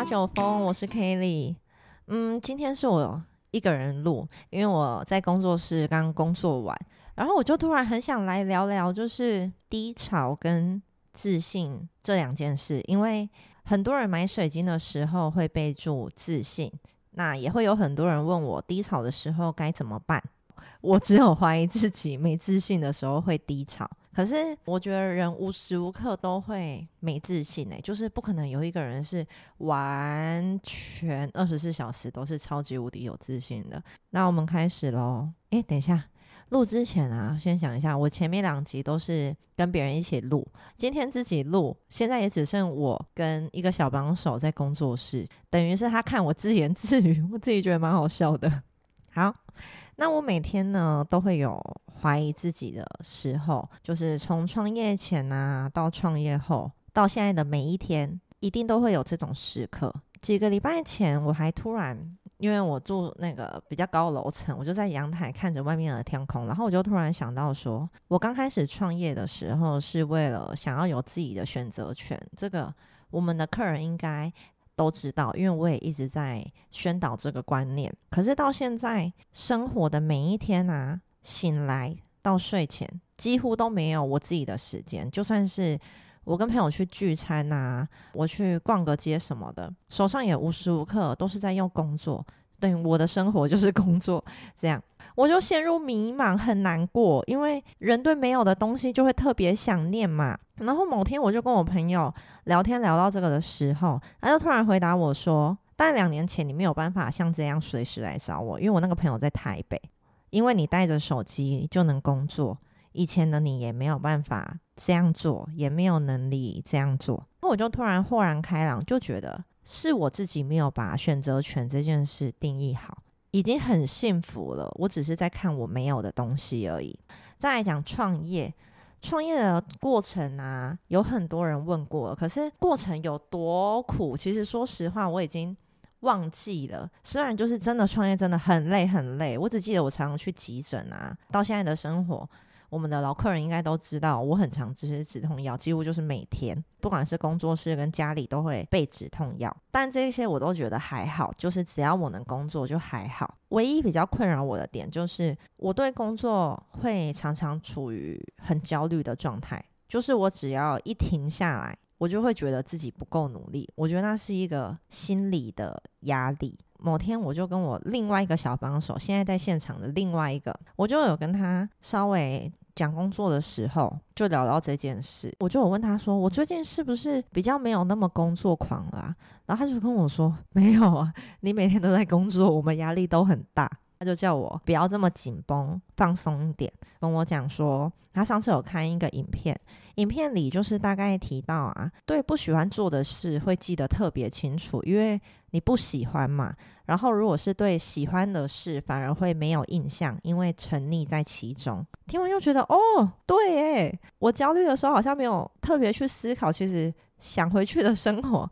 八九峰，我是 Kelly。嗯，今天是我一个人录，因为我在工作室刚工作完，然后我就突然很想来聊聊，就是低潮跟自信这两件事。因为很多人买水晶的时候会备注自信，那也会有很多人问我低潮的时候该怎么办。我只有怀疑自己没自信的时候会低潮。可是我觉得人无时无刻都会没自信诶，就是不可能有一个人是完全二十四小时都是超级无敌有自信的。那我们开始喽！诶，等一下，录之前啊，先想一下，我前面两集都是跟别人一起录，今天自己录，现在也只剩我跟一个小帮手在工作室，等于是他看我自言自语，我自己觉得蛮好笑的。好，那我每天呢都会有。怀疑自己的时候，就是从创业前啊，到创业后，到现在的每一天，一定都会有这种时刻。几个礼拜前，我还突然，因为我住那个比较高楼层，我就在阳台看着外面的天空，然后我就突然想到，说我刚开始创业的时候，是为了想要有自己的选择权。这个我们的客人应该都知道，因为我也一直在宣导这个观念。可是到现在，生活的每一天啊。醒来到睡前，几乎都没有我自己的时间。就算是我跟朋友去聚餐呐，我去逛个街什么的，手上也无时无刻都是在用工作。等于我的生活就是工作，这样我就陷入迷茫，很难过。因为人对没有的东西就会特别想念嘛。然后某天我就跟我朋友聊天，聊到这个的时候，他就突然回答我说：“但两年前你没有办法像这样随时来找我，因为我那个朋友在台北。”因为你带着手机就能工作，以前的你也没有办法这样做，也没有能力这样做。那我就突然豁然开朗，就觉得是我自己没有把选择权这件事定义好，已经很幸福了。我只是在看我没有的东西而已。再来讲创业，创业的过程啊，有很多人问过，可是过程有多苦？其实说实话，我已经。忘记了，虽然就是真的创业真的很累很累，我只记得我常常去急诊啊。到现在的生活，我们的老客人应该都知道，我很常吃止痛药，几乎就是每天，不管是工作室跟家里都会备止痛药。但这些我都觉得还好，就是只要我能工作就还好。唯一比较困扰我的点就是，我对工作会常常处于很焦虑的状态，就是我只要一停下来。我就会觉得自己不够努力，我觉得那是一个心理的压力。某天我就跟我另外一个小帮手，现在在现场的另外一个，我就有跟他稍微讲工作的时候，就聊到这件事。我就有问他说：“我最近是不是比较没有那么工作狂了？”然后他就跟我说：“没有啊，你每天都在工作，我们压力都很大。”他就叫我不要这么紧绷，放松点。跟我讲说，他上次有看一个影片，影片里就是大概提到啊，对不喜欢做的事会记得特别清楚，因为你不喜欢嘛。然后如果是对喜欢的事，反而会没有印象，因为沉溺在其中。听完又觉得，哦，对诶，我焦虑的时候好像没有特别去思考，其实想回去的生活。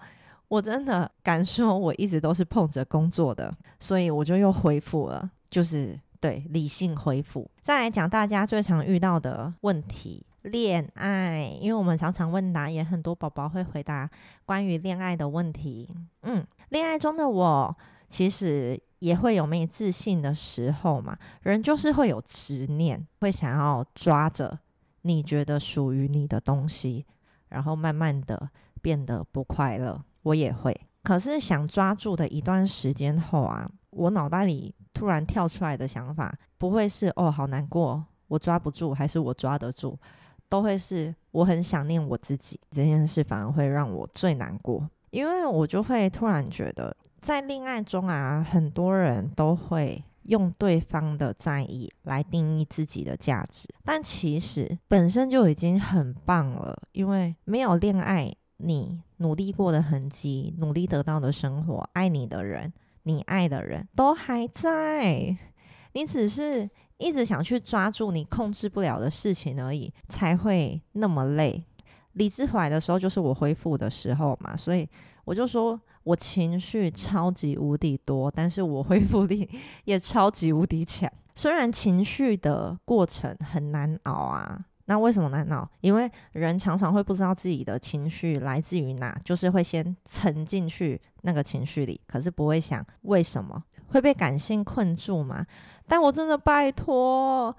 我真的敢说，我一直都是碰着工作的，所以我就又恢复了。就是对理性回复，再来讲大家最常遇到的问题，恋爱，因为我们常常问答，也很多宝宝会回答关于恋爱的问题。嗯，恋爱中的我其实也会有没自信的时候嘛，人就是会有执念，会想要抓着你觉得属于你的东西，然后慢慢的变得不快乐。我也会，可是想抓住的一段时间后啊，我脑袋里。突然跳出来的想法，不会是哦，好难过，我抓不住，还是我抓得住，都会是我很想念我自己这件事，反而会让我最难过，因为我就会突然觉得，在恋爱中啊，很多人都会用对方的在意来定义自己的价值，但其实本身就已经很棒了，因为没有恋爱，你努力过的痕迹，努力得到的生活，爱你的人。你爱的人都还在，你只是一直想去抓住你控制不了的事情而已，才会那么累。理智回来的时候，就是我恢复的时候嘛，所以我就说我情绪超级无敌多，但是我恢复力 也超级无敌强。虽然情绪的过程很难熬啊，那为什么难闹？因为人常常会不知道自己的情绪来自于哪，就是会先沉进去那个情绪里，可是不会想为什么会被感性困住嘛？但我真的拜托。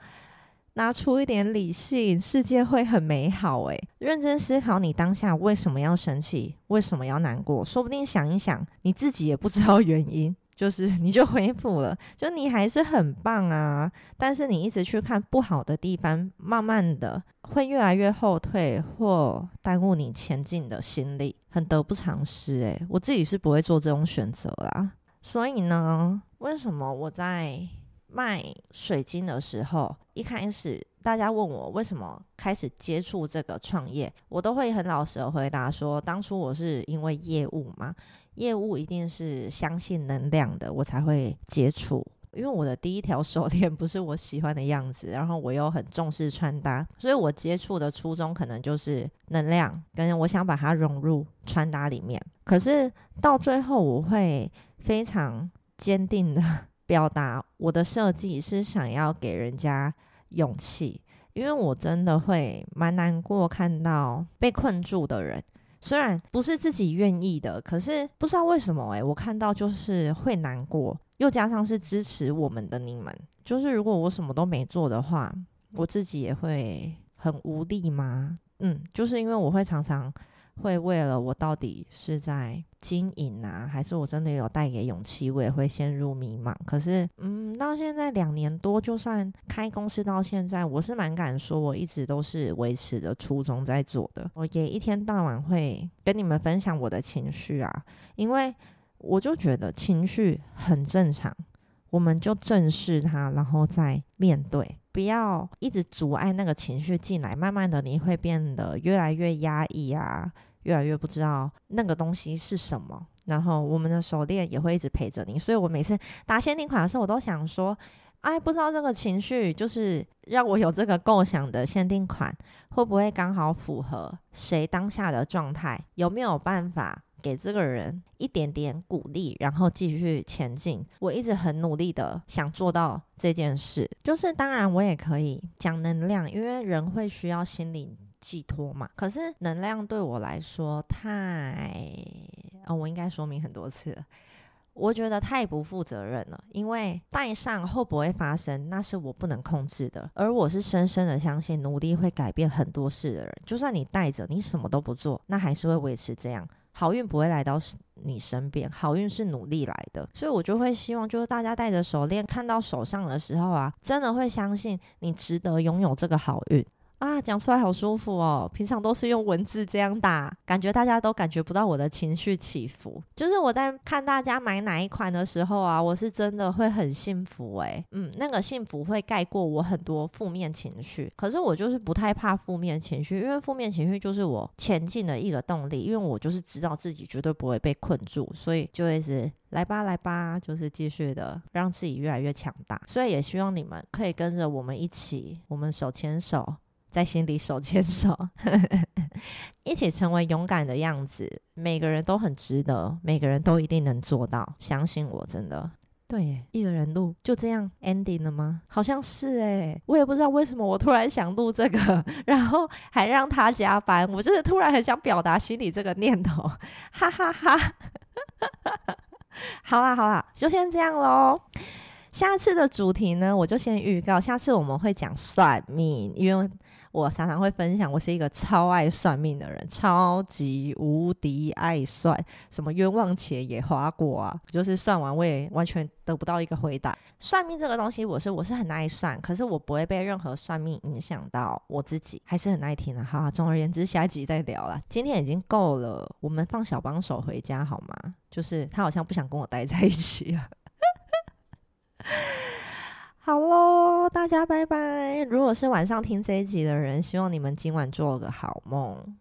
拿出一点理性，世界会很美好。诶，认真思考你当下为什么要生气，为什么要难过？说不定想一想，你自己也不知道原因，就是 你就恢复了。就你还是很棒啊，但是你一直去看不好的地方，慢慢的会越来越后退，或耽误你前进的心力，很得不偿失。诶，我自己是不会做这种选择啦。所以呢，为什么我在？卖水晶的时候，一开始大家问我为什么开始接触这个创业，我都会很老实的回答说，当初我是因为业务嘛，业务一定是相信能量的，我才会接触。因为我的第一条手链不是我喜欢的样子，然后我又很重视穿搭，所以我接触的初衷可能就是能量，跟我想把它融入穿搭里面。可是到最后，我会非常坚定的。表达我的设计是想要给人家勇气，因为我真的会蛮难过看到被困住的人，虽然不是自己愿意的，可是不知道为什么诶，我看到就是会难过，又加上是支持我们的你们，就是如果我什么都没做的话，我自己也会很无力吗？嗯，就是因为我会常常。会为了我到底是在经营啊，还是我真的有带给勇气，我也会陷入迷茫。可是，嗯，到现在两年多，就算开公司到现在，我是蛮敢说，我一直都是维持的初衷在做的。我也一天到晚会跟你们分享我的情绪啊，因为我就觉得情绪很正常，我们就正视它，然后再面对，不要一直阻碍那个情绪进来。慢慢的，你会变得越来越压抑啊。越来越不知道那个东西是什么，然后我们的手链也会一直陪着你，所以我每次打限定款的时候，我都想说，哎，不知道这个情绪就是让我有这个构想的限定款，会不会刚好符合谁当下的状态？有没有办法给这个人一点点鼓励，然后继续前进？我一直很努力的想做到这件事，就是当然我也可以讲能量，因为人会需要心灵。寄托嘛，可是能量对我来说太……哦，我应该说明很多次了，我觉得太不负责任了。因为带上会不会发生，那是我不能控制的。而我是深深的相信，努力会改变很多事的人。就算你带着，你什么都不做，那还是会维持这样，好运不会来到你身边。好运是努力来的，所以我就会希望，就是大家戴着手链看到手上的时候啊，真的会相信你值得拥有这个好运。啊，讲出来好舒服哦！平常都是用文字这样打，感觉大家都感觉不到我的情绪起伏。就是我在看大家买哪一款的时候啊，我是真的会很幸福诶。嗯，那个幸福会盖过我很多负面情绪。可是我就是不太怕负面情绪，因为负面情绪就是我前进的一个动力。因为我就是知道自己绝对不会被困住，所以就会是来吧来吧，就是继续的让自己越来越强大。所以也希望你们可以跟着我们一起，我们手牵手。在心里手牵手，一起成为勇敢的样子。每个人都很值得，每个人都一定能做到。相信我，真的。对，一个人录就这样 ending 了吗？好像是诶，我也不知道为什么我突然想录这个，然后还让他加班。我就是突然很想表达心里这个念头，哈哈哈。好啦好啦，就先这样喽。下次的主题呢，我就先预告，下次我们会讲算命，因为。我常常会分享，我是一个超爱算命的人，超级无敌爱算，什么冤枉钱也花过啊，就是算完我也完全得不到一个回答。算命这个东西，我是我是很爱算，可是我不会被任何算命影响到我自己，还是很爱听的。哈，总而言之，下一集再聊了。今天已经够了，我们放小帮手回家好吗？就是他好像不想跟我待在一起了。好喽，大家拜拜！如果是晚上听这一集的人，希望你们今晚做个好梦。